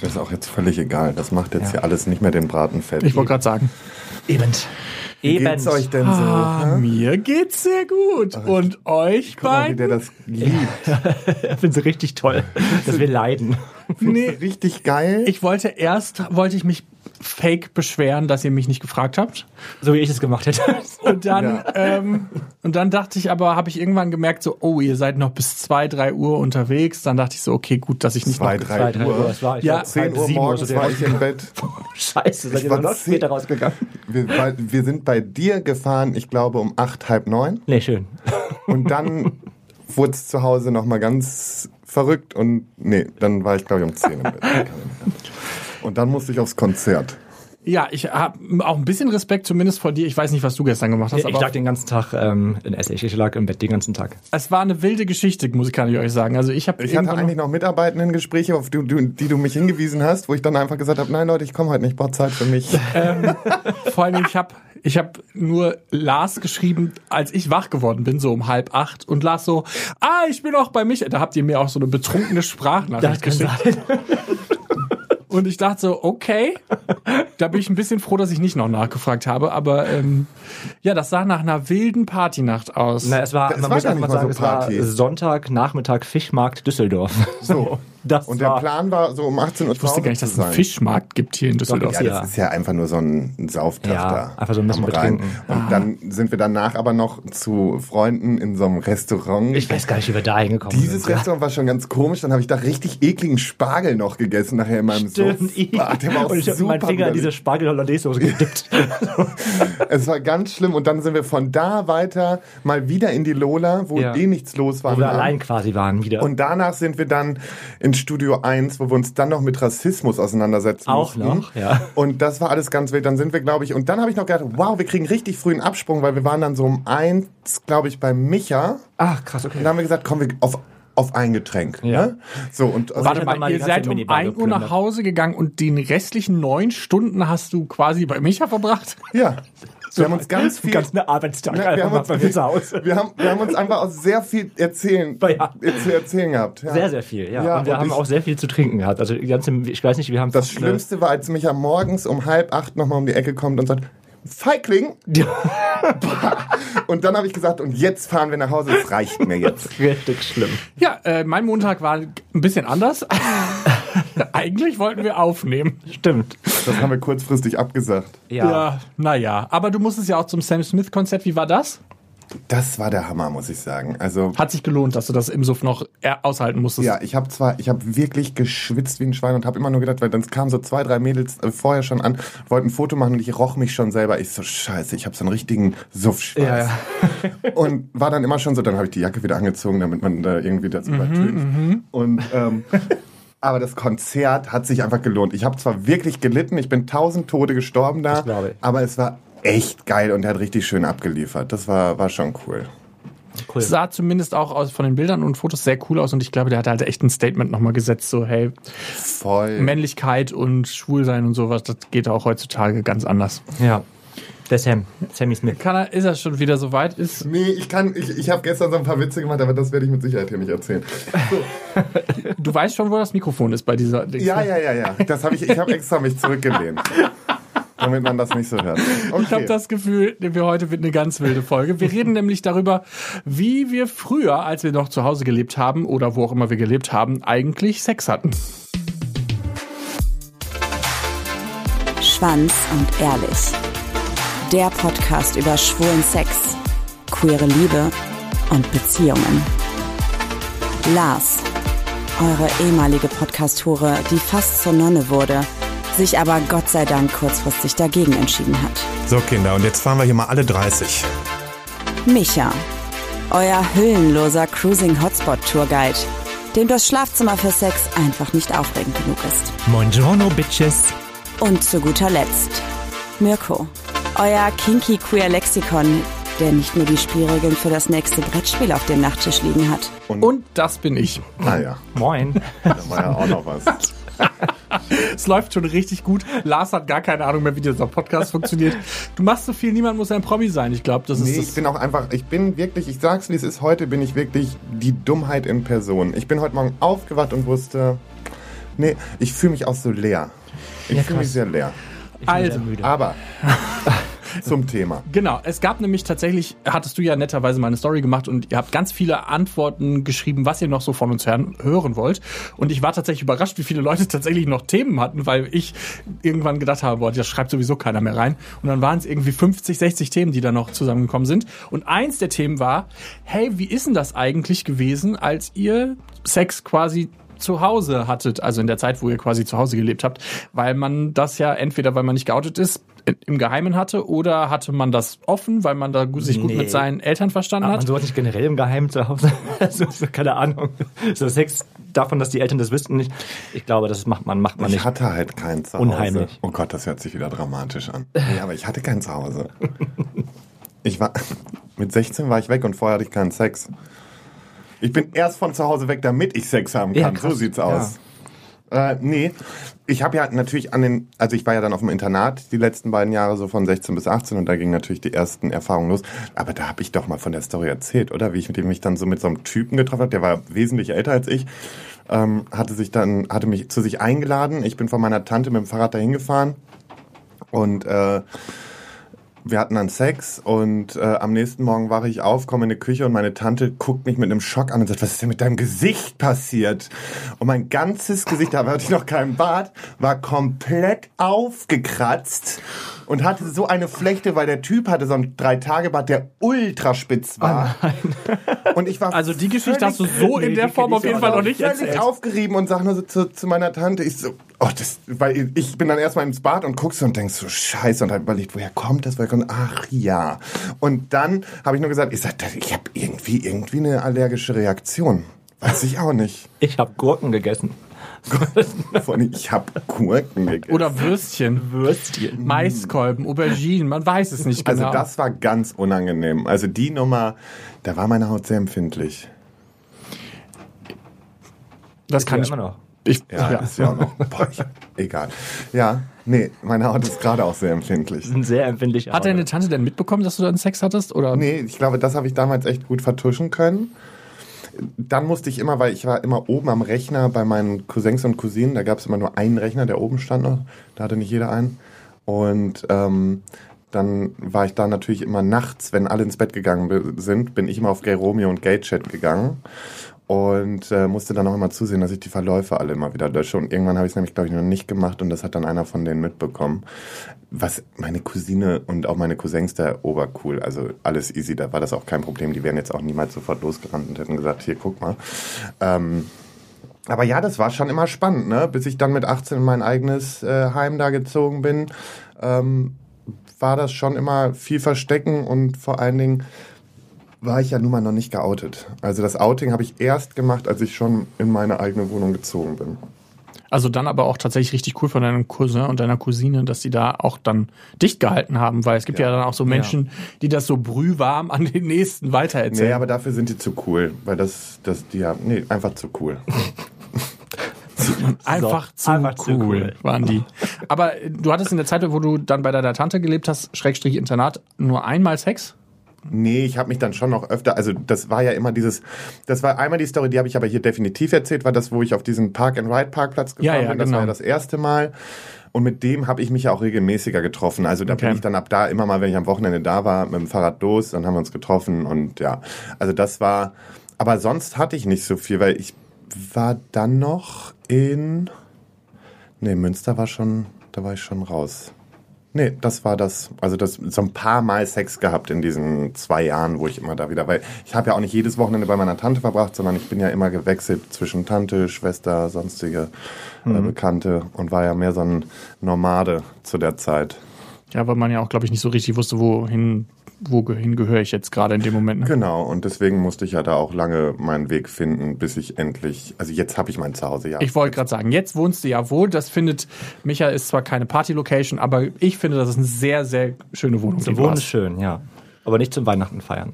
Das ist auch jetzt völlig egal. Das macht jetzt Ja. hier alles nicht mehr den Braten fett. Ich wollte gerade sagen. Eben. Wie Eben. geht's euch denn so? Ah, mir geht's sehr gut. Und euch Guck mal, wie der beiden? das liebt. Ich finde es richtig toll, dass wir leiden. Nee, Richtig geil. ich wollte erst, wollte ich mich fake beschweren, dass ihr mich nicht gefragt habt. So wie ich es gemacht hätte. Und dann, Ja. ähm, und dann dachte ich aber, habe ich irgendwann gemerkt, so, oh, ihr seid noch bis zwei, drei Uhr unterwegs. Dann dachte ich so, okay, gut, dass ich nicht Zwei, noch. drei, Zwei, Uhr. Uhr, das war ich Ja, war 10 halb Uhr morgens so war ich im Bett. Scheiße, seid Ich ihr war noch zehn- später rausgegangen? Wir, weil, wir sind bei dir gefahren, ich glaube um acht, halb neun. Nee, schön. Und dann wurde es zu Hause nochmal ganz verrückt und nee, dann war ich glaube ich um 10 im Bett. Und dann musste ich aufs Konzert. Ja, ich habe auch ein bisschen Respekt zumindest vor dir. Ich weiß nicht, was du gestern gemacht hast, Ich aber lag den ganzen Tag ähm, in Essig. Ich lag im Bett den ganzen Tag. es war eine wilde Geschichte, muss ich, kann ich euch sagen. Also ich habe Ich hatte eigentlich noch Mitarbeitendengespräche, auf die, die, die du mich hingewiesen hast, wo ich dann einfach gesagt habe, nein Leute, ich komme heute nicht, brauche Zeit für mich. Vor allem, ich habe ich hab nur Lars geschrieben, als ich wach geworden bin, so um halb acht, und Lars so, ah, ich bin auch bei mich. Da habt ihr mir auch so eine betrunkene Sprachnachricht geschickt. Und ich dachte so, okay, da bin ich ein bisschen froh, dass ich nicht noch nachgefragt habe. Aber ähm, ja, das sah nach einer wilden Partynacht aus. Na, es war, Es man war muss einfach nicht mal mal sagen, so es war Party. Sonntag, Nachmittag, Fischmarkt Düsseldorf. So. Das Und der war, Plan war so um 18 Uhr ich wusste gar nicht, dass es einen Fischmarkt gibt hier in Düsseldorf. Ja, das ist ja einfach nur so ein Sauftag Ja, da. einfach so ein bisschen betrinken. Und dann sind wir danach aber noch zu Freunden in so einem Restaurant. ich weiß gar nicht, wie wir da hingekommen Dieses sind. Restaurant war schon ganz komisch. Dann habe ich da richtig ekligen Spargel noch gegessen nachher in meinem Stimmt. Sofa. Der war auch Und ich habe meinen Finger in diese widerlich. Spargel-Hollandaise-Soße gedippt. Es war ganz schlimm. Und dann sind wir von da weiter mal wieder in die Lola, wo Ja. eh nichts los war. Wo wir allein quasi waren wieder. Und danach sind wir dann in Studio 1, wo wir uns dann noch mit Rassismus auseinandersetzen Auch mussten. noch, ja. Und das war alles ganz wild. Dann sind wir, glaube ich, und dann habe ich noch gedacht, wow, wir kriegen richtig frühen Absprung, weil wir waren dann so um eins, glaube ich, bei Micha. Ach, krass, okay. Und dann haben wir gesagt, komm, wir auf, auf ein Getränk. Ja. Ne? So, und also, Warte mal, mal ihr seid um Minibar 1 Uhr nach. Hause gegangen und den restlichen neun Stunden hast du quasi bei Micha verbracht? ja. Wir haben uns ganz viel. Ganz eine Arbeitstag Na, wir, haben uns, bei mir zu Hause. wir, haben, wir haben uns einfach auch sehr viel erzählen, Ja. zu erzählen gehabt. Ja. Sehr, sehr viel, ja. Ja, und wir und haben ich- auch sehr viel zu trinken gehabt. Also die ganze, ich weiß nicht, wir haben Das Schlimmste war, als Micha morgens um halb acht nochmal um die Ecke kommt und sagt, Feigling. Und dann habe ich gesagt, und jetzt fahren wir nach Hause, es reicht mir jetzt. richtig schlimm. Ja, äh, mein Montag war ein bisschen anders. Eigentlich wollten wir aufnehmen. Stimmt. Das haben wir kurzfristig abgesagt. Ja. Ja, naja. Aber du musstest ja auch zum Sam Smith-Konzert. Wie war das? Das war der Hammer, muss ich sagen. Also Hat sich gelohnt, dass du das im Suff noch eher aushalten musstest. ja, ich habe zwar, ich habe wirklich geschwitzt wie ein Schwein und habe immer nur gedacht, weil dann kamen so zwei, drei Mädels äh, vorher schon an, wollten ein Foto machen und ich roch mich schon selber. Ich so scheiße, ich habe so einen richtigen Suffschweiß. Ja, ja. Und war dann immer schon so, dann habe ich die Jacke wieder angezogen, damit man da irgendwie das übertönt. Und ähm, aber das Konzert hat sich einfach gelohnt. Ich habe zwar wirklich gelitten, ich bin tausend Tode gestorben da, aber es war echt geil und er hat richtig schön abgeliefert. Das war, war schon cool. Cool. Es sah zumindest auch aus von den Bildern und Fotos sehr cool aus und ich glaube, der hat halt echt ein Statement nochmal gesetzt, so hey, Voll. Männlichkeit und Schwulsein und sowas, das geht auch heutzutage ganz anders. Ja. Der Sam. Sammy Smith. Kann er, ist er schon wieder so weit? Ist, Nee, ich kann, ich, ich habe gestern so ein paar Witze gemacht, aber das werde ich mit Sicherheit hier nicht erzählen. du weißt schon, wo das Mikrofon ist bei dieser Dings, Ja, ne? ja, ja, ja. Das habe ich, ich habe extra mich zurückgelehnt. Damit man das nicht so hört. Okay. Ich habe das Gefühl, wir heute wird eine ganz wilde Folge. Wir reden nämlich darüber, wie wir früher, als wir noch zu Hause gelebt haben oder wo auch immer wir gelebt haben, eigentlich Sex hatten. Schwanz und ehrlich. Der Podcast über schwulen Sex, queere Liebe und Beziehungen. Lars, eure ehemalige Podcast-Hure, die fast zur Nonne wurde, sich aber Gott sei Dank kurzfristig dagegen entschieden hat. So, Kinder, und jetzt fahren wir hier mal alle 30. Micha, euer hüllenloser Cruising Hotspot Tourguide, dem das Schlafzimmer für Sex einfach nicht aufregend genug ist. Buongiorno, Bitches. Und zu guter Letzt Mirko, euer kinky queer Lexikon, der nicht nur die Spielregeln für das nächste Brettspiel auf dem Nachttisch liegen hat. Und das bin ich. Naja, Moin. da war ja auch noch was. Es läuft schon richtig gut. Lars hat gar keine Ahnung mehr, wie dieser Podcast funktioniert. Du machst so viel, niemand muss ein Promi sein. Ich glaube, das ist Nee, das. ich bin auch einfach, ich bin wirklich, ich sag's wie es ist, heute bin ich wirklich die Dummheit in Person. Ich bin heute Morgen aufgewacht und wusste, Nee, ich fühle mich auch so leer. Ich Ja, fühle mich sehr leer. Ich bin Also, sehr müde. Aber zum Thema. Genau, es gab nämlich tatsächlich, hattest du ja netterweise mal eine Story gemacht und ihr habt ganz viele Antworten geschrieben, was ihr noch so von uns hören, hören wollt. Und ich war tatsächlich überrascht, wie viele Leute tatsächlich noch Themen hatten, weil ich irgendwann gedacht habe, boah, das schreibt sowieso keiner mehr rein. Und dann waren es irgendwie 50, 60 Themen, die da noch zusammengekommen sind. Und eins der Themen war, hey, wie ist denn das eigentlich gewesen, als ihr Sex quasi zu Hause hattet, also in der Zeit, wo ihr quasi zu Hause gelebt habt, weil man das ja entweder, weil man nicht geoutet ist, im Geheimen hatte oder hatte man das offen, weil man da sich gut Nee. mit seinen Eltern verstanden Aber man hat? sowas nicht generell im Geheimen zu Hause. Also, so, keine Ahnung. So Sex davon, dass die Eltern das wüssten nicht. Ich glaube, das macht man, macht man Ich nicht. hatte halt kein Zuhause. Unheimlich. Oh Gott, das hört sich wieder dramatisch an. Nee, aber ich hatte kein Zuhause. Ich war, mit 16 war ich weg und vorher hatte ich keinen Sex. Ich bin erst von zu Hause weg, damit ich Sex haben Ja, kann. so krass. sieht's aus. Äh, nee, ich habe ja natürlich an den, also ich war ja dann auf dem Internat die letzten beiden Jahre so von 16 bis 18 und da gingen natürlich die ersten Erfahrungen los. Aber da habe ich doch mal von der Story erzählt, oder? Wie ich mit dem mich dann so mit so einem Typen getroffen habe, der war wesentlich älter als ich, ähm, hatte sich dann, hatte mich zu sich eingeladen. Ich bin von meiner Tante mit dem Fahrrad dahin gefahren und äh, wir hatten dann Sex und äh, am nächsten Morgen wache ich auf, komme in die Küche und meine Tante guckt mich mit einem Schock an und sagt, was ist denn mit deinem Gesicht passiert? Und mein ganzes Gesicht, da hatte ich noch keinen Bart, war komplett aufgekratzt und hatte so eine Flechte, weil der Typ hatte so einen Drei-Tage-Bart, der ultra spitz war. und ich war Also die Geschichte hast du so in Nee, der die Form auf ich jeden auch Fall noch nicht erzählt. aufgerieben und sag nur so zu, zu meiner Tante, ich so, oh, das, weil ich bin dann erstmal ins Bad und guckst und denkst so, scheiße, und hab überlegt, woher kommt das, woher kommt, ach ja. Und dann habe ich nur gesagt, ich sag, ich habe irgendwie, irgendwie eine allergische Reaktion. Weiß ich auch nicht. Ich habe Gurken gegessen. Ich habe Gurken gegessen. Oder Würstchen, Würstchen. Maiskolben, Auberginen, man weiß es nicht genau. also das war ganz unangenehm. Also die Nummer, da war meine Haut sehr empfindlich. das kann Ja, ich. immer noch. Ich, Ja, ja. ist ja auch noch. Boah, ich, egal. Ja, nee, meine Haut ist gerade auch sehr empfindlich. Sehr empfindlich. Hat deine Tante denn mitbekommen, dass du dann Sex hattest? Oder? Nee, ich glaube, das habe ich damals echt gut vertuschen können. Dann musste ich immer, weil ich war immer oben am Rechner bei meinen Cousins und Cousinen, da gab es immer nur einen Rechner, der oben stand noch, da hatte nicht jeder einen. Und ähm, dann war ich da natürlich immer nachts, wenn alle ins Bett gegangen sind, bin ich immer auf Gay Romeo und Gay Chat gegangen und äh, musste dann auch immer zusehen, dass ich die Verläufe alle immer wieder lösche. Und irgendwann habe ich es nämlich, glaube ich, noch nicht gemacht und das hat dann einer von denen mitbekommen. Was meine Cousine und auch meine Cousins da obercool, also alles easy, da war das auch kein Problem. Die wären jetzt auch niemals sofort losgerannt und hätten gesagt, hier, guck mal. Ähm, aber ja, das war schon immer spannend, ne? Bis ich dann mit 18 in mein eigenes äh, Heim da gezogen bin, ähm, war das schon immer viel Verstecken und vor allen Dingen war ich ja nun mal noch nicht geoutet. Also das Outing habe ich erst gemacht, als ich schon in meine eigene Wohnung gezogen bin. Also dann aber auch tatsächlich richtig cool von deinem Cousin und deiner Cousine, dass die da auch dann dicht gehalten haben, weil es gibt ja, dann auch so Menschen, die das so brühwarm an den nächsten weitererzählen. Nee, aber dafür sind die zu cool, weil das, das, die haben, nee, einfach zu cool. Einfach, zu, einfach zu cool cool. waren die. Aber du hattest in der Zeit, wo du dann bei deiner Tante gelebt hast, Schrägstrich Internat, nur einmal Sex? Nee, ich habe mich dann schon noch öfter, also das war ja immer dieses, das war einmal die Story, die habe ich aber hier definitiv erzählt, war das, wo ich auf diesen Park-and-Ride-Parkplatz gefahren Ja, ja, bin. Das genau. war ja das erste Mal. Und mit dem habe ich mich ja auch regelmäßiger getroffen. Also da Okay. bin ich dann ab da immer mal, wenn ich am Wochenende da war, mit dem Fahrrad los, dann haben wir uns getroffen und ja. Also das war, aber sonst hatte ich nicht so viel, weil ich war dann noch in, nee, Münster war schon, da war ich schon raus. Nee, das war das. Also das so ein paar Mal Sex gehabt in diesen zwei Jahren, wo ich immer da wieder, weil ich habe ja auch nicht jedes Wochenende bei meiner Tante verbracht, sondern ich bin ja immer gewechselt zwischen Tante, Schwester, sonstige äh, Bekannte und war ja mehr so ein Nomade zu der Zeit. Ja, weil man ja auch, glaube ich, nicht so richtig wusste, wohin, wohin gehöre ich jetzt gerade in dem Moment. Ne? Genau, und deswegen musste ich ja da auch lange meinen Weg finden, bis ich endlich, also jetzt habe ich mein Zuhause, ja. Ich wollte gerade sagen, jetzt wohnst du ja wohl. Das findet, Micha ist zwar keine Party-Location, aber ich finde, das ist eine sehr, sehr schöne Wohnung. die hast. ist schön, ja. Aber nicht zum Weihnachten feiern.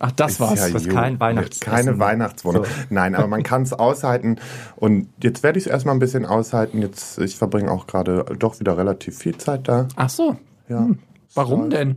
Ach, das war's. ja das ist kein Weihnachtsessen. Keine Weihnachtswohnung. So. Nein, aber man kann es aushalten. Und jetzt werde ich es erstmal ein bisschen aushalten. Jetzt, ich verbringe auch gerade doch wieder relativ viel Zeit da. Ach so. Ja. Warum denn?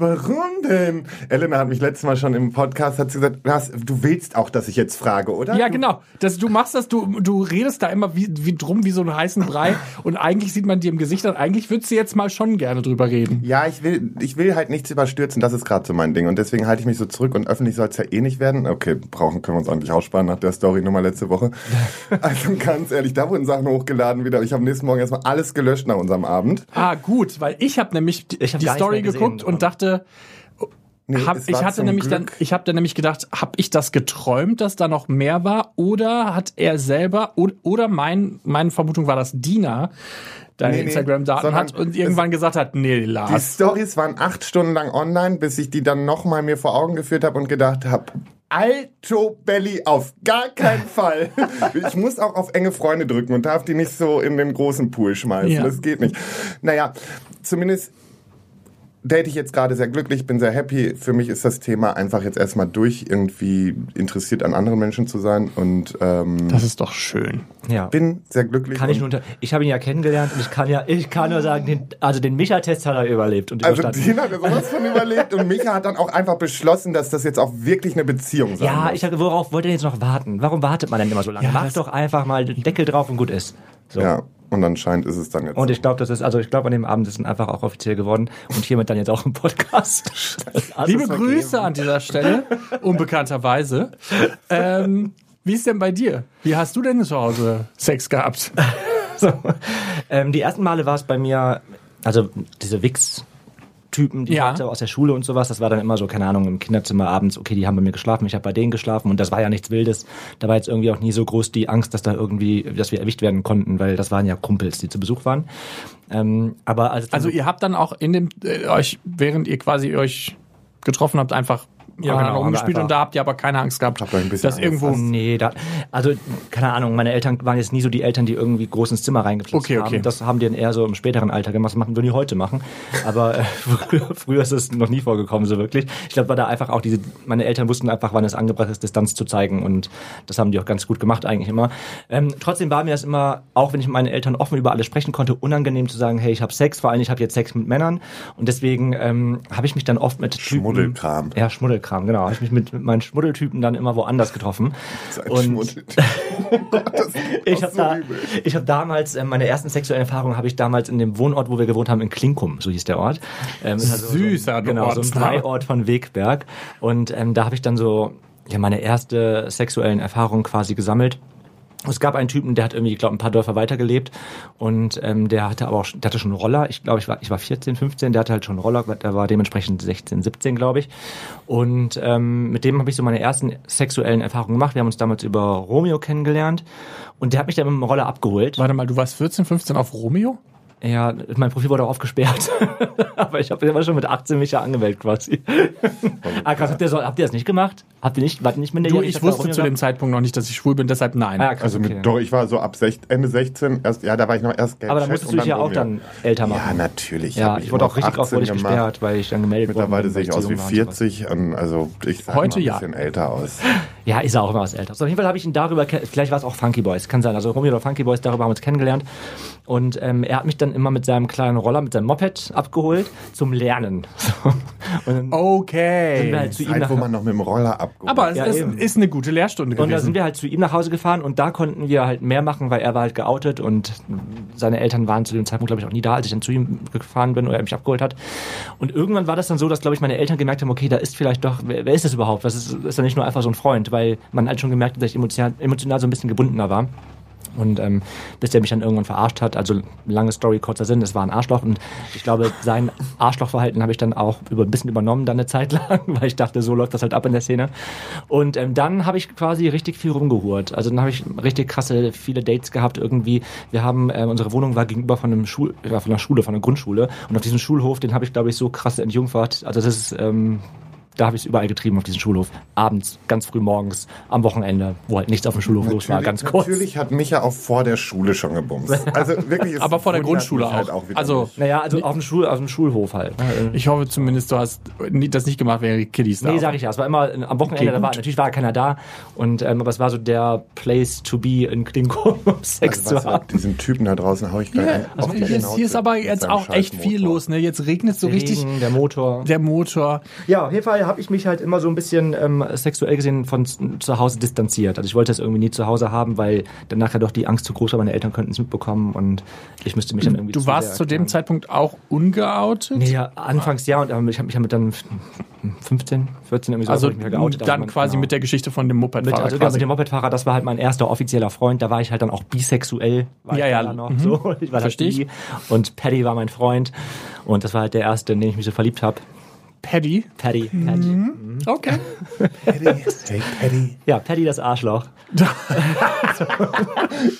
Warum denn? Elena hat mich letztes Mal schon im Podcast hat sie gesagt, du, hast, du willst auch, dass ich jetzt frage, oder? Ja, genau. Das, du machst das, du, du redest da immer wie, wie drum wie so einen heißen Brei und eigentlich sieht man dir im Gesicht an, eigentlich würdest du jetzt mal schon gerne drüber reden. Ja, ich will, ich will halt nichts überstürzen, das ist gerade so mein Ding. Und deswegen halte ich mich so zurück und öffentlich soll es ja eh nicht werden. Okay, brauchen können wir uns eigentlich aussparen nach der Story Nummer letzte Woche. Also ganz ehrlich, da wurden Sachen hochgeladen wieder. Ich habe nächsten Morgen erstmal alles gelöscht nach unserem Abend. Ah, gut, weil ich habe nämlich die, Ich hab die Story geguckt und dachte, Nee, hab, ich hatte nämlich Glück- dann, ich habe dann nämlich gedacht, habe ich das geträumt, dass da noch mehr war, oder hat er selber oder, oder mein meine Vermutung war, dass Dina deine Nee, nee, Instagram-Daten sondern hat und irgendwann gesagt hat, nee, Die Lars. Stories waren acht Stunden lang online, bis ich die dann nochmal mir vor Augen geführt habe und gedacht habe, Alto Belly auf gar keinen Fall. Ich muss auch auf enge Freunde drücken und darf die nicht so in den großen Pool schmeißen. Ja. Das geht nicht. Naja, zumindest date ich jetzt gerade sehr glücklich, bin sehr happy. Für mich ist das Thema einfach jetzt erstmal durch, irgendwie interessiert an anderen Menschen zu sein und ähm, Das ist doch schön. Ja. bin sehr glücklich. Kann ich nur unter, ich habe ihn ja kennengelernt und ich kann ja, ich kann nur sagen, den, also den Micha-Test hat er überlebt und also. Dina hat ja sowas von überlebt und Micha hat dann auch einfach beschlossen, dass das jetzt auch wirklich eine Beziehung sein Ja, muss. ich sage, worauf wollt ihr jetzt noch warten? Warum wartet man denn immer so lange? Ja, Macht doch einfach mal den Deckel drauf und gut ist. So. Ja, und anscheinend ist es dann jetzt. Und ich glaube, das ist, also ich glaube, an dem Abend ist es einfach auch offiziell geworden und hiermit dann jetzt auch im Podcast. Liebe vergeben. Grüße an dieser Stelle, unbekannterweise. Ähm, wie ist denn bei dir? Wie hast du denn zu Hause Sex gehabt? So. Ähm, die ersten Male war es bei mir, also diese Wix. Typen, die Ja. hatte aus der Schule und sowas, das war dann immer so, keine Ahnung, im Kinderzimmer abends, okay, die haben bei mir geschlafen, ich habe bei denen geschlafen und das war ja nichts Wildes. Da war jetzt irgendwie auch nie so groß die Angst, dass da irgendwie, dass wir erwischt werden konnten, weil das waren ja Kumpels, die zu Besuch waren. Ähm, aber als Also so- ihr habt dann auch in dem äh, euch, während ihr quasi euch getroffen habt, einfach Ja, aneinander genau, rumgespielt einfach- und da habt ihr aber keine Angst gehabt, Habt euch ein bisschen dass irgendwo Nee, da, also keine Ahnung, meine Eltern waren jetzt nie so die Eltern, die irgendwie groß ins Zimmer reingeplatzt Okay, okay. haben. Das haben die dann eher so im späteren Alter gemacht. Das machen wir nie heute machen. Aber äh, früher, früher ist es noch nie vorgekommen, so wirklich. Ich glaube, war da einfach auch diese, meine Eltern wussten einfach, wann es angebracht ist, Distanz zu zeigen und das haben die auch ganz gut gemacht eigentlich immer. Ähm, trotzdem war mir das immer, auch wenn ich mit meinen Eltern offen über alles sprechen konnte, unangenehm zu sagen, hey, ich habe Sex, vor allem ich habe jetzt Sex mit Männern und deswegen ähm, habe ich mich dann oft mit Typen- Schmuddelkram. Ja, Schmuddelkram, genau. Habe ich mich mit, mit meinen Schmuddeltypen dann immer woanders getroffen. So ein Und- Schmuddeltyp. Gott, das ist Ich habe so da, ich habe damals äh, meine ersten sexuellen Erfahrungen habe ich damals in dem Wohnort, wo wir gewohnt haben, in Klinkum, so hieß der Ort. Ähm, ist also Süßer so, genau, so ein. Freiort von Wegberg. Und ähm, da habe ich dann so ja meine erste sexuellen Erfahrungen quasi gesammelt. Es gab einen Typen, der hat irgendwie, ich glaube, ein paar Dörfer weitergelebt und ähm, der hatte aber auch, der hatte schon einen Roller. Ich glaube, ich war, ich war 14, 15, der hatte halt schon einen Roller, der war dementsprechend 16, 17, glaube ich. Und ähm, mit dem habe ich so meine ersten sexuellen Erfahrungen gemacht. Wir haben uns damals über Romeo kennengelernt und der hat mich dann mit dem Roller abgeholt. Warte mal, du warst 14, 15 auf Romeo? Ja, mein Profil wurde auch aufgesperrt. Aber ich habe immer schon mit 18 mich ja angemeldet quasi. ah, krass, habt ihr, so, habt ihr das nicht gemacht? Habt ihr nicht, wart ihr nicht Du, minderjährig? ich wusste zu dem? Zeitpunkt noch nicht, dass ich schwul bin, deshalb nein. Ah, krass, Also mit, okay. doch, ich war so ab sech, Ende 16, erst, ja, da war ich noch erst Geld Aber dann musstest du dich ja auch dann älter machen. Ja, natürlich. Ja, ich wurde auch richtig oft 18 wurde ich gemacht. gesperrt, weil ich dann gemeldet worden Mittlerweile sehe ich aus wie jung war und sowas. 40. ähm, Also ich sah Heute ein ja. bisschen älter aus. Ja, ist er auch immer was älter. So, auf jeden Fall habe ich ihn darüber, vielleicht war es auch Funky Boys, kann sein. Also Romeo oder Funky Boys, darüber haben wir uns kennengelernt. Und ähm, er hat mich dann immer mit seinem kleinen Roller, mit seinem Moped abgeholt zum Lernen. So. Und dann Okay. sind wir halt zu ihm Zeit, nach wo man noch mit dem Roller abgeholt Aber es Ja, ist, ist eine gute Lehrstunde Und da gewesen. sind wir halt zu ihm nach Hause gefahren und da konnten wir halt mehr machen, weil er war halt geoutet und seine Eltern waren zu dem Zeitpunkt, glaube ich, auch nie da, als ich dann zu ihm gefahren bin oder er mich abgeholt hat. Und irgendwann war das dann so, dass, glaube ich, meine Eltern gemerkt haben, okay, da ist vielleicht doch, wer, wer ist das überhaupt? Das ist, ist ja nicht nur einfach so ein Freund, weil man halt schon gemerkt hat, dass ich emotional, emotional so ein bisschen gebundener war. Und ähm, bis der mich dann irgendwann verarscht hat, also lange Story, kurzer Sinn, es war ein Arschloch und ich glaube, sein Arschlochverhalten habe ich dann auch über, ein bisschen übernommen dann eine Zeit lang, weil ich dachte, so läuft das halt ab in der Szene. Und ähm, dann habe ich quasi richtig viel rumgehurt. Also dann habe ich richtig krasse, viele Dates gehabt irgendwie. Wir haben, ähm, unsere Wohnung war gegenüber von einem Schul, war von einer Schule, von einer Grundschule und auf diesem Schulhof, den habe ich glaube ich so krass entjungfert. Also das ist, ähm, da habe ich es überall getrieben auf diesem Schulhof. Abends, ganz früh morgens, am Wochenende, wo halt nichts auf dem Schulhof los war, ganz kurz. Natürlich hat Micha auch vor der Schule schon gebumst. Also wirklich. Aber vor der Grundschule mich halt auch. wieder Also-. Naja, also auf dem, Schul, auf dem Schulhof halt. ne? Ich hoffe zumindest, du hast das nicht gemacht, während die Kiddies da Nee, sag ich ja. Es war immer äh, am Wochenende, Okay, da war, natürlich war keiner da. Und, ähm, aber es war so der Place to be in Klingon, um Sex Also, zu haben. diesen Typen da draußen hau ich gleich ein. Also hier, ist, hier ist aber jetzt auch echt viel los. Ne? Jetzt regnet es so richtig. Regen, der Motor. Der Motor. Ja, auf jeden Fall habe ich mich halt immer so ein bisschen ähm, sexuell gesehen von zu Hause distanziert. Also ich wollte es irgendwie nie zu Hause haben, weil dann nachher doch die Angst zu groß war, meine Eltern könnten es mitbekommen und ich müsste mich dann irgendwie Du zu warst zu dem. Zeitpunkt auch ungeoutet? Nee, ja, anfangs ja und ähm, ich habe mich damit dann 15, 14 irgendwie so also mich geoutet, dann man- quasi genau. mit der Geschichte von dem mit, Mopedfahrer also genau, quasi. mit dem Mopedfahrer, das war halt mein erster offizieller Freund. Da war ich halt dann auch bisexuell. Ja, ja, noch mhm. so. Ich war Versteh halt ich. Und Paddy war mein Freund. Und das war halt der erste, in den ich mich so verliebt habe. Paddy. Paddy. Paddy. Okay. Paddy, hey Paddy. Ja, Paddy das Arschloch.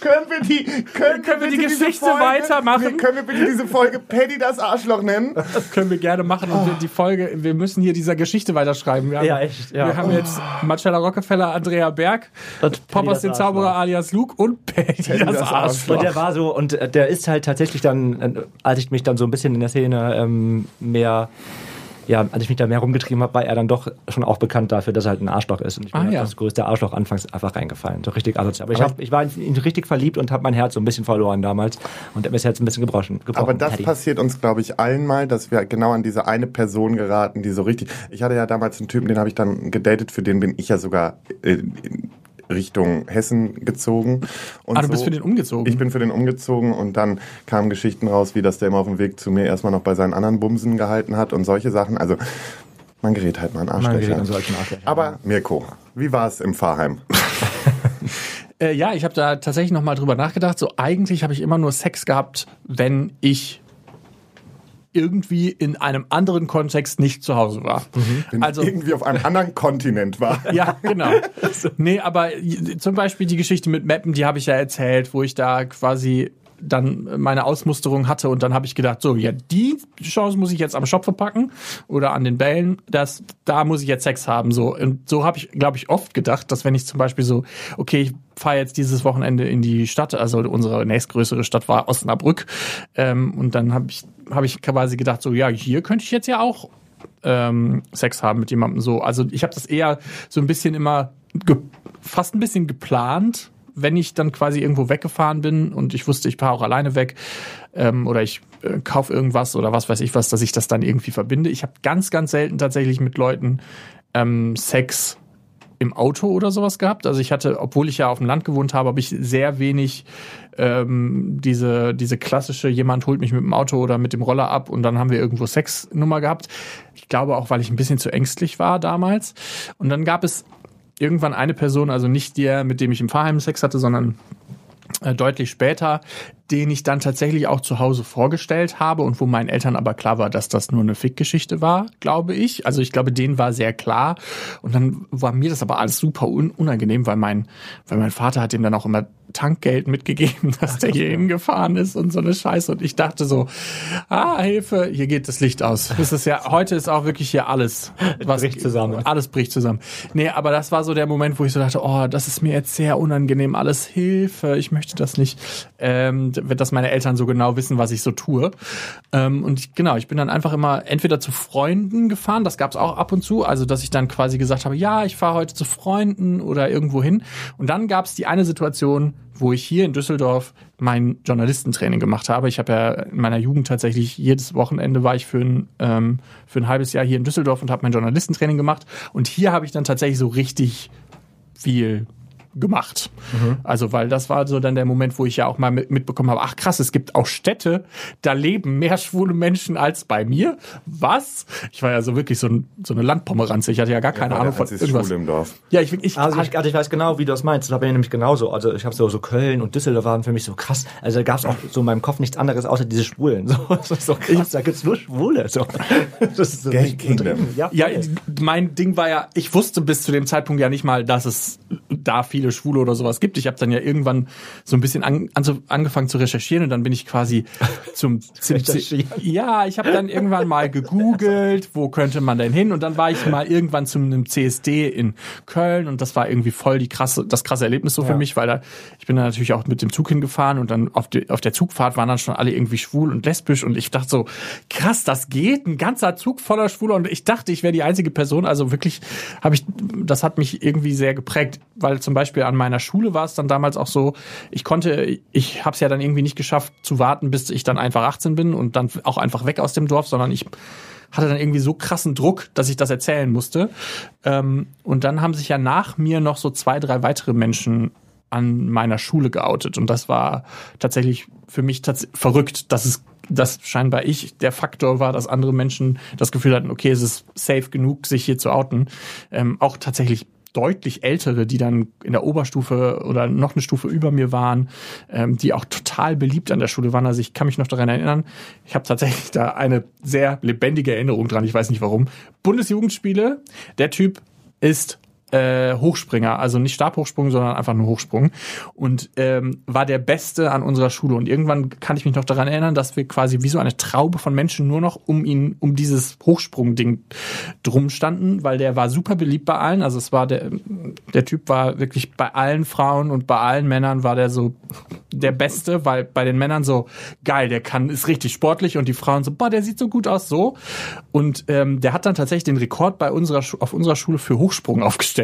Können wir die, können, Können wir die Geschichte Folge, weitermachen? Können wir bitte diese Folge Paddy das Arschloch nennen? Das können wir gerne machen. Und wir- die Folge, wir müssen hier dieser Geschichte weiterschreiben. Wir haben, Ja, echt, ja. Wir haben jetzt Marcella Rockefeller, Andrea Berg, Und Pop Paddy aus das den Zauberer alias Luke und Paddy, das, das Arschloch. Arschloch. Und der war so, und äh, der ist halt tatsächlich dann, äh, als ich mich dann so ein bisschen in der Szene ähm, mehr, ja, als ich mich da mehr rumgetrieben habe, war er dann doch schon auch bekannt dafür, dass er halt ein Arschloch ist. Und ich bin Ah, halt ja. das größte Arschloch anfangs einfach reingefallen. So richtig asozial. Aber, ich, Aber hab, ich war in ihn richtig verliebt und habe mein Herz so ein bisschen verloren damals. Und er ist jetzt ein bisschen gebrochen. gebrochen Aber das Paddy. passiert uns, glaube ich, allen mal, dass wir genau an diese eine Person geraten, die so richtig. Ich hatte ja damals einen Typen, den habe ich dann gedatet, für den bin ich ja sogar äh, Richtung Hessen gezogen. Und Ah, du bist für den umgezogen? Ich bin für den umgezogen und dann kamen Geschichten raus, wie dass der immer auf dem Weg zu mir erstmal noch bei seinen anderen Bumsen gehalten hat und solche Sachen. Also man gerät halt mal an Man gerät Arschlöcher. an. Aber Mirko, wie war es im Pfarrheim? Äh, ja, ich habe da tatsächlich noch mal drüber nachgedacht. So eigentlich habe ich immer nur Sex gehabt, wenn ich irgendwie in einem anderen Kontext nicht zu Hause war. Wenn Also irgendwie auf einem anderen Kontinent war. ja, genau. Nee, aber zum Beispiel die Geschichte mit Mappen, die habe ich ja erzählt, wo ich da quasi dann meine Ausmusterung hatte und dann habe ich gedacht, so, ja, die Chance muss ich jetzt am Schopfe packen oder an den Bällen, das, da muss ich jetzt Sex haben, so. Und so habe ich, glaube ich, oft gedacht, dass wenn ich zum Beispiel so, okay, ich fahre jetzt dieses Wochenende in die Stadt, also unsere nächstgrößere Stadt war Osnabrück, ähm, und dann habe ich, habe ich quasi gedacht, so, ja, hier könnte ich jetzt ja auch ähm, Sex haben mit jemandem so. Also ich habe das eher so ein bisschen immer fast ein bisschen geplant, wenn ich dann quasi irgendwo weggefahren bin und ich wusste, ich fahre auch alleine weg ähm, oder ich äh, kaufe irgendwas oder was weiß ich was, dass ich das dann irgendwie verbinde. Ich habe ganz, ganz selten tatsächlich mit Leuten ähm, Sex im Auto oder sowas gehabt. Also ich hatte, obwohl ich ja auf dem Land gewohnt habe, habe ich sehr wenig ähm, diese, diese klassische, jemand holt mich mit dem Auto oder mit dem Roller ab und dann haben wir irgendwo Sexnummer gehabt. Ich glaube auch, weil ich ein bisschen zu ängstlich war damals. Und dann gab es irgendwann eine Person, also nicht der, mit dem ich im Fahrheim Sex hatte, sondern äh, deutlich später, den ich dann tatsächlich auch zu Hause vorgestellt habe und wo meinen Eltern aber klar war, dass das nur eine Fickgeschichte war, glaube ich. Also ich glaube, denen war sehr klar. Und dann war mir das aber alles super un unangenehm, weil mein, weil mein Vater hat ihm dann auch immer Tankgeld mitgegeben, dass der hier hingefahren ist und so eine Scheiße. Und ich dachte so, ah, Hilfe, hier geht das Licht aus. Das ist ja, heute ist auch wirklich hier alles, was bricht zusammen. alles bricht zusammen. Nee, aber das war so der Moment, wo ich so dachte, oh, das ist mir jetzt sehr unangenehm, alles Hilfe, ich möchte das nicht, ähm, dass meine Eltern so genau wissen, was ich so tue. Ähm, und ich, genau, ich bin dann einfach immer entweder zu Freunden gefahren, das gab es auch ab und zu, also dass ich dann quasi gesagt habe, ja, ich fahre heute zu Freunden oder irgendwo hin. Und dann gab es die eine Situation, wo ich hier in Düsseldorf mein Journalistentraining gemacht habe. Ich habe ja in meiner Jugend tatsächlich jedes Wochenende war ich für ein, ähm, für ein halbes Jahr hier in Düsseldorf und habe mein Journalistentraining gemacht. Und hier habe ich dann tatsächlich so richtig viel gemacht. Also, weil das war so dann der Moment, wo ich ja auch mal mit, mitbekommen habe, ach krass, es gibt auch Städte, da leben mehr schwule Menschen als bei mir. Was? Ich war ja so wirklich so, ein, so eine Landpomeranze. Ich hatte ja gar keine Ahnung von irgendwas. Schule im Dorf. Ja, ich, ich, Also ich, also ich weiß genau, wie du das meinst. Das war bei mir nämlich genauso. Also ich habe so, so Köln und Düsseldorf waren für mich so krass. Also da gab es auch so in meinem Kopf nichts anderes außer diese Schwulen. So, das ist so krass, da gibt's nur Schwule. So. Das ist so Gay Kingdom. Ja, Ja, mein Ding war ja, ich wusste bis zu dem Zeitpunkt ja nicht mal, dass es da viele viele Schwule oder sowas gibt. Ich habe dann ja irgendwann so ein bisschen an, an, angefangen zu recherchieren und dann bin ich quasi zum, ja, ich habe dann irgendwann mal gegoogelt, wo könnte man denn hin? Und dann war ich mal irgendwann zu einem CSD in Köln und das war irgendwie voll die krasse das krasse Erlebnis so für mich, weil da ich bin da natürlich auch mit dem Zug hingefahren und dann auf, die, auf der Zugfahrt waren dann schon alle irgendwie schwul und lesbisch und ich dachte so krass, das geht, ein ganzer Zug voller Schwuler und ich dachte, ich wäre die einzige Person, also wirklich habe ich das hat mich irgendwie sehr geprägt, weil zum Beispiel an meiner Schule war es dann damals auch so, ich konnte, ich habe es ja dann irgendwie nicht geschafft zu warten, bis ich dann einfach 18 bin und dann auch einfach weg aus dem Dorf, sondern ich hatte dann irgendwie so krassen Druck, dass ich das erzählen musste. Ähm, und dann haben sich ja nach mir noch so zwei, drei weitere Menschen an meiner Schule geoutet. Und das war tatsächlich für mich tats verrückt, dass es dass scheinbar ich der Faktor war, dass andere Menschen das Gefühl hatten, okay, es ist safe genug, sich hier zu outen. Ähm, auch tatsächlich deutlich ältere, die dann in der Oberstufe oder noch eine Stufe über mir waren, ähm, die auch total beliebt an der Schule waren. Also ich kann mich noch daran erinnern, ich habe tatsächlich da eine sehr lebendige Erinnerung dran, ich weiß nicht warum. Bundesjugendspiele, der Typ ist äh, Hochspringer, also nicht Stabhochsprung, sondern einfach nur Hochsprung und ähm, war der Beste an unserer Schule. Und irgendwann kann ich mich noch daran erinnern, dass wir quasi wie so eine Traube von Menschen nur noch um ihn, um dieses Hochsprung-Ding drum standen, weil der war super beliebt bei allen. Also es war der, der Typ war wirklich bei allen Frauen und bei allen Männern war der so der Beste, weil bei den Männern so geil, der kann, ist richtig sportlich und die Frauen so, boah, der sieht so gut aus, so. Und ähm, der hat dann tatsächlich den Rekord bei unserer auf unserer Schule für Hochsprung aufgestellt.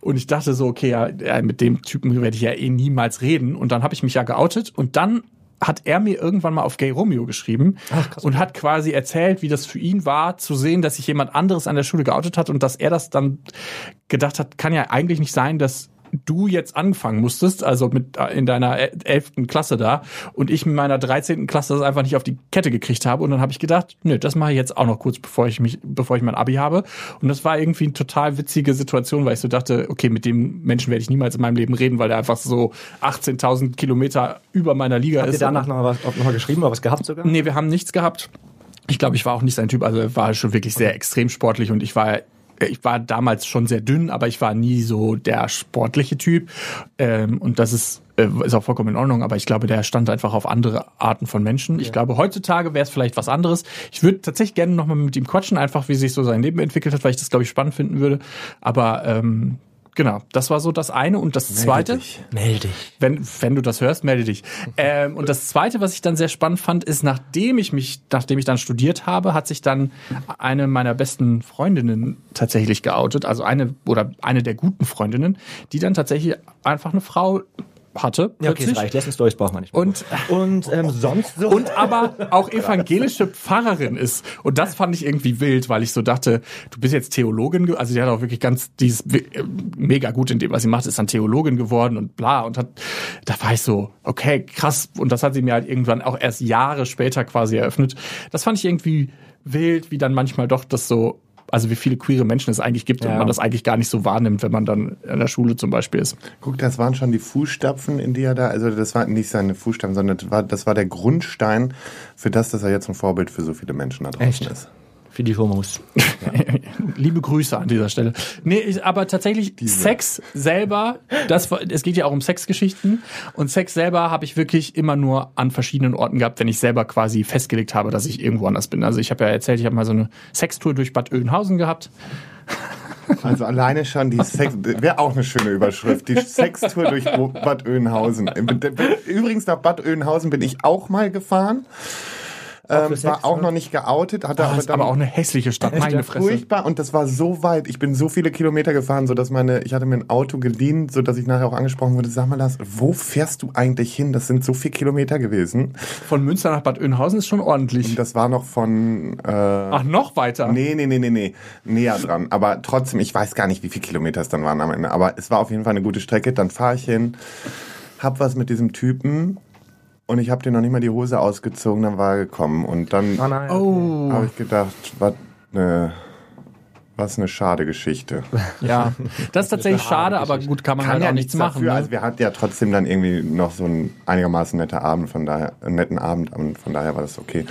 Und ich dachte so, okay, ja, mit dem Typen werde ich ja eh niemals reden. Und dann habe ich mich ja geoutet. Und dann hat er mir irgendwann mal auf Gay Romeo geschrieben Ach, krass, und hat quasi erzählt, wie das für ihn war, zu sehen, dass sich jemand anderes an der Schule geoutet hat und dass er das dann gedacht hat, kann ja eigentlich nicht sein, dass du jetzt anfangen musstest, also mit äh, in deiner elften Klasse da und ich mit meiner dreizehnten Klasse das einfach nicht auf die Kette gekriegt habe und dann habe ich gedacht, nö, das mache ich jetzt auch noch kurz, bevor ich mich, bevor ich mein Abi habe und das war irgendwie eine total witzige Situation, weil ich so dachte, okay, mit dem Menschen werde ich niemals in meinem Leben reden, weil der einfach so 18.000 Kilometer über meiner Liga Habt ist. Habt ihr danach noch was, noch mal geschrieben oder was gehabt sogar? Nee, wir haben nichts gehabt. Ich glaube, ich war auch nicht sein Typ, also er war schon wirklich sehr extrem sportlich und ich war ich war damals schon sehr dünn, aber ich war nie so der sportliche Typ. Ähm, und das ist, äh, ist auch vollkommen in Ordnung, aber ich glaube, der stand einfach auf andere Arten von Menschen. Ja. Ich glaube, heutzutage wäre es vielleicht was anderes. Ich würde tatsächlich gerne nochmal mit ihm quatschen, einfach wie sich so sein Leben entwickelt hat, weil ich das, glaube ich, spannend finden würde. Aber ähm, Genau, das war so das eine. Und das melde zweite. Dich. Melde dich. Wenn, wenn du das hörst, melde dich. ähm, und das zweite, was ich dann sehr spannend fand, ist, nachdem ich mich, nachdem ich dann studiert habe, hat sich dann eine meiner besten Freundinnen tatsächlich geoutet. Also eine oder eine der guten Freundinnen, die dann tatsächlich einfach eine Frau hatte. Ja, okay, es reicht. Dessen Storys braucht man nicht. Mehr. Und, und ähm, sonst so. Und aber auch evangelische Pfarrerin ist. Und das fand ich irgendwie wild, weil ich so dachte, du bist jetzt Theologin, also die hat auch wirklich ganz, die ist mega gut in dem, was sie macht, ist dann Theologin geworden und bla. Und hat, da war ich so, okay, krass. Und das hat sie mir halt irgendwann auch erst Jahre später quasi eröffnet. Das fand ich irgendwie wild, wie dann manchmal doch das so also wie viele queere Menschen es eigentlich gibt ja. und man das eigentlich gar nicht so wahrnimmt, wenn man dann in der Schule zum Beispiel ist. Guck, das waren schon die Fußstapfen, in die er da, also das waren nicht seine Fußstapfen, sondern das war, das war der Grundstein für das, dass er jetzt ein Vorbild für so viele Menschen da draußen Echt? ist. Für die Homos. Ja. Liebe Grüße an dieser Stelle. Nee, ich, aber tatsächlich Diese. Sex selber, das, es geht ja auch um Sexgeschichten und Sex selber habe ich wirklich immer nur an verschiedenen Orten gehabt, wenn ich selber quasi festgelegt habe, dass ich irgendwo anders bin. Also ich habe ja erzählt, ich habe mal so eine Sextour durch Bad Oeynhausen gehabt. Also alleine schon die Sex, wäre auch eine schöne Überschrift, die Sextour durch Bad Oeynhausen. Übrigens nach Bad Oeynhausen bin ich auch mal gefahren. Ähm, war auch noch nicht geoutet, hatte oh, aber ist aber auch eine hässliche Stadt, meine Fresse. Furchtbar und das war so weit. Ich bin so viele Kilometer gefahren, so dass meine, ich hatte mir ein Auto geliehen, so dass ich nachher auch angesprochen wurde. Sag mal, das, wo fährst du eigentlich hin? Das sind so viele Kilometer gewesen. Von Münster nach Bad Oeynhausen ist schon ordentlich. Und das war noch von. Äh, Ach, noch weiter? Nee, nee, nee, nee, nee, näher dran. Aber trotzdem, ich weiß gar nicht, wie viele Kilometer es dann waren am Ende. Aber es war auf jeden Fall eine gute Strecke. Dann fahre ich hin, hab was mit diesem Typen und ich habe dir noch nicht mal die Hose ausgezogen, dann war er gekommen. Und dann oh. habe ich gedacht, was ne, Was eine schade Geschichte. Ja, das ist tatsächlich schade, aber gut, kann man Kann halt ja auch nichts nichts machen. dafür. Ne? Also wir hatten ja trotzdem dann irgendwie noch so ein einigermaßen netter Abend, von daher, einen netten Abend und von daher war das okay.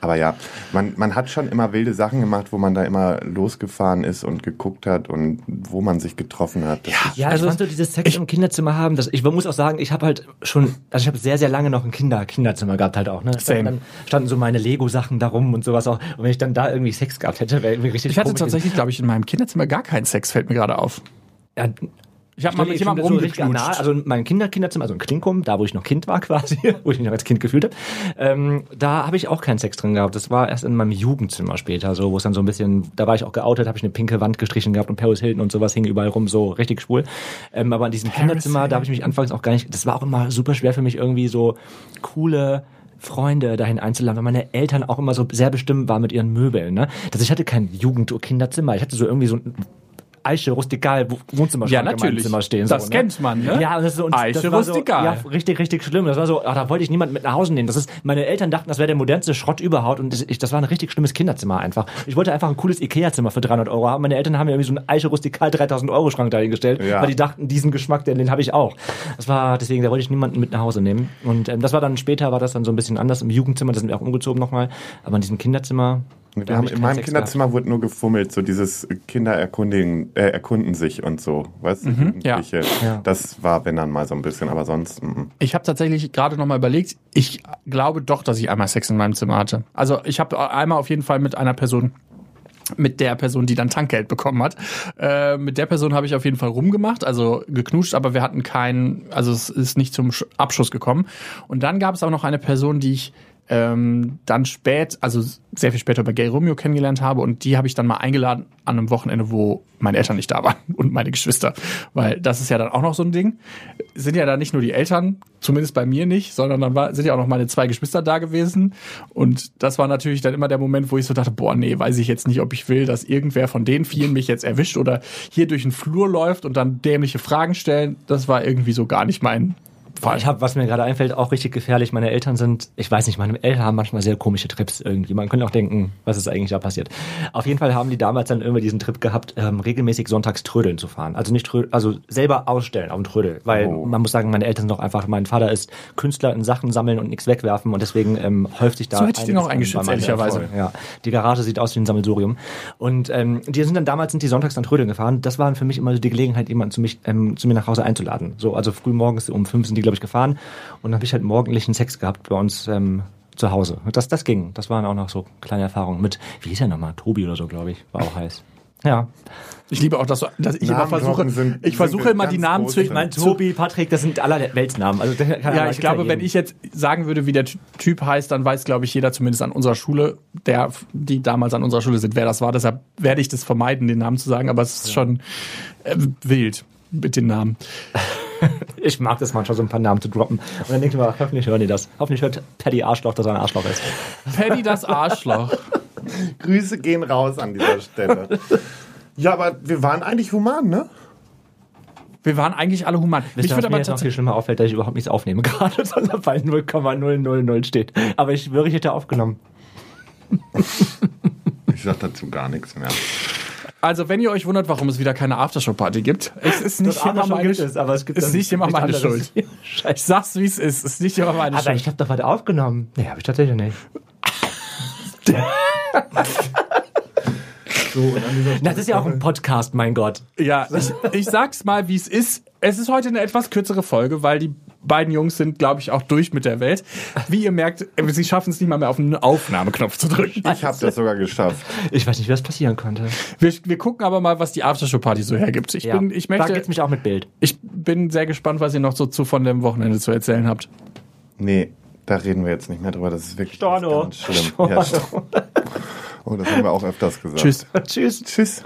Aber ja, man, man hat schon immer wilde Sachen gemacht, wo man da immer losgefahren ist und geguckt hat und wo man sich getroffen hat. Das ist- Ja, Also ich fand so dieses Sex im Kinderzimmer haben, das, ich muss auch sagen, ich habe halt schon, also ich habe sehr, sehr lange noch ein Kinder, Kinderzimmer gehabt halt auch, ne? Same. Dann standen so meine Lego-Sachen darum und sowas auch. Und wenn ich dann da irgendwie Sex gehabt hätte, wäre irgendwie richtig Ich hatte komisch tatsächlich, glaube ich, in meinem Kinderzimmer gar keinen Sex, fällt mir gerade auf. Ja, Ich habe mal mit jemandem so richtig rumgeknutscht. also mein Kinderkinderzimmer, also ein Klinkum, da wo ich noch Kind war quasi, wo ich mich noch als Kind gefühlt habe, ähm, da habe ich auch keinen Sex drin gehabt. Das war erst in meinem Jugendzimmer später, so wo es dann so ein bisschen, da war ich auch geoutet, habe ich eine pinke Wand gestrichen gehabt und Paris Hilton und sowas hing überall rum, so richtig schwul. Ähm, aber in diesem Kinderzimmer, da habe ich mich anfangs auch gar nicht, das war auch immer super schwer für mich irgendwie so coole Freunde dahin einzuladen, weil meine Eltern auch immer so sehr bestimmt waren mit ihren Möbeln, ne? Dass ich hatte kein Jugend- oder Kinderzimmer, ich hatte so irgendwie so ein Eiche rustikal Wohnzimmerschrank Ja, natürlich. Zimmer stehen. Das so, kennt man, ne? Ja, und das, ist so- und Eiche das war so, rustikal. Ja, richtig, richtig schlimm. Das war so, ach, da wollte ich niemand mit nach Hause nehmen. Das ist, meine Eltern dachten, das wäre der modernste Schrott überhaupt und das, ich, das war ein richtig schlimmes Kinderzimmer einfach. Ich wollte einfach ein cooles Ikea-Zimmer für 300 Euro haben. Meine Eltern haben mir irgendwie so einen Eiche rustikal 3000 Euro Schrank dahingestellt, Ja. weil die dachten, diesen Geschmack, den, den habe ich auch. Das war, deswegen, da wollte ich niemanden mit nach Hause nehmen. Und ähm, das war dann später, war das dann so ein bisschen anders im Jugendzimmer, da sind wir auch umgezogen nochmal. Aber in diesem Kinderzimmer, Wir hab haben, in meinem Sex Kinderzimmer wurde nur gefummelt, so dieses Kinder erkundigen, äh, erkunden sich und so, weißt du? Jugendliche. Ja. Das war, wenn dann mal so ein bisschen, aber sonst, mm. Ich habe tatsächlich gerade noch mal überlegt, ich glaube doch, dass ich einmal Sex in meinem Zimmer hatte. Also ich habe einmal auf jeden Fall mit einer Person mit der Person, die dann Tankgeld bekommen hat. Äh, mit der Person habe ich auf jeden Fall rumgemacht, also geknutscht, aber wir hatten keinen, also es ist nicht zum Sch- Abschuss gekommen. Und dann gab es auch noch eine Person, die ich ähm, dann spät, also sehr viel später bei Gay Romeo kennengelernt habe und die habe ich dann mal eingeladen an einem Wochenende, wo meine Eltern nicht da waren und meine Geschwister, weil das ist ja dann auch noch so ein Ding. Sind ja da nicht nur die Eltern, zumindest bei mir nicht, sondern dann war, sind ja auch noch meine zwei Geschwister da gewesen und das war natürlich dann immer der Moment, wo ich so dachte, boah, nee, weiß ich jetzt nicht, ob ich will, dass irgendwer von den vielen mich jetzt erwischt oder hier durch den Flur läuft und dann dämliche Fragen stellen. Das war irgendwie so gar nicht mein Fall. Ich habe, was mir gerade einfällt, auch richtig gefährlich. Meine Eltern sind, ich weiß nicht, meine Eltern haben manchmal sehr komische Trips irgendwie. Man könnte auch denken, was ist eigentlich da passiert. Auf jeden Fall haben die damals dann irgendwie diesen Trip gehabt, ähm, regelmäßig sonntags Trödeln zu fahren. Also nicht Trödeln, also selber ausstellen auf dem Trödel. Weil Oh. man muss sagen, meine Eltern sind doch einfach, mein Vater ist Künstler in Sachen sammeln und nichts wegwerfen und deswegen ähm, häuft sich da So hätte ich den auch eingeschätzt, ehrlicherweise. Ja, die Garage sieht aus wie ein Sammelsurium. Und ähm, die sind dann damals sind die sonntags dann Trödeln gefahren. Das war für mich immer so die Gelegenheit, jemanden zu, mich, ähm, zu mir nach Hause einzuladen. So, also früh morgens um fünf sind die, glaube ich, gefahren. Und dann habe ich halt morgendlichen Sex gehabt bei uns ähm, zu Hause. Und Das, das ging. Das waren auch noch so kleine Erfahrungen mit, wie hieß er nochmal? Tobi oder so, glaube ich. War auch heiß. Ja. Ich liebe auch, dass, du- dass ich immer versuche, sind- ich versuche immer die Namen zu, Ich Mein zu Tobi, Patrick, das sind aller Weltsnamen. Also, Ja, ich glaube, wenn ich jetzt sagen würde, wie der Ty- Typ heißt, dann weiß, glaube ich, jeder zumindest an unserer Schule, der, die damals an unserer Schule sind, wer das war. Deshalb werde ich das vermeiden, den Namen zu sagen, aber es ist schon äh, wild mit den Namen. Ich mag das manchmal, so ein paar Namen zu droppen. Und dann denke ich mir, hoffentlich hören die das. Hoffentlich hört Paddy Arschloch, dass er ein Arschloch ist. Paddy das Arschloch. Grüße gehen raus an dieser Stelle. ja, aber wir waren eigentlich human, ne? Wir waren eigentlich alle human. Wisst Ich ihr, was würde mir aber jetzt noch viel schlimmer auffällt, dass ich überhaupt nichts aufnehme gerade, sondern bei 0,000 steht. Aber ich schwöre, ich hätte aufgenommen. Ich sag dazu gar nichts mehr. Also, wenn ihr euch wundert, warum es wieder keine Aftershow-Party gibt, es ist nicht immer meine gibt es, aber es gibt ist nicht immer meine. Schuld. Ich sag's, wie es ist. Es ist nicht immer meine Aber Schuld. ich habe doch was aufgenommen. Nee, habe ich tatsächlich nicht. Na, das ist ja auch ein Podcast, mein Gott. Ja, ich, ich sag's mal, wie es ist. Es ist heute eine etwas kürzere Folge, weil die beiden Jungs sind, glaube ich, auch durch mit der Welt. Wie ihr merkt, sie schaffen es nicht mal mehr auf den Aufnahmeknopf zu drücken. Ich habe das sogar geschafft. Ich weiß nicht, wie das passieren konnte. Wir, wir gucken aber mal, was die Aftershow-Party so hergibt. Ich, bin, ich, da möchte, geht's mich auch mit Bild. ich bin sehr gespannt, was ihr noch so zu von dem Wochenende zu erzählen habt. Nee, da reden wir jetzt nicht mehr drüber. Das ist wirklich Storno. ganz schlimm. Ja, Storno. oh, das haben wir auch öfters gesagt. Tschüss. Tschüss. Tschüss.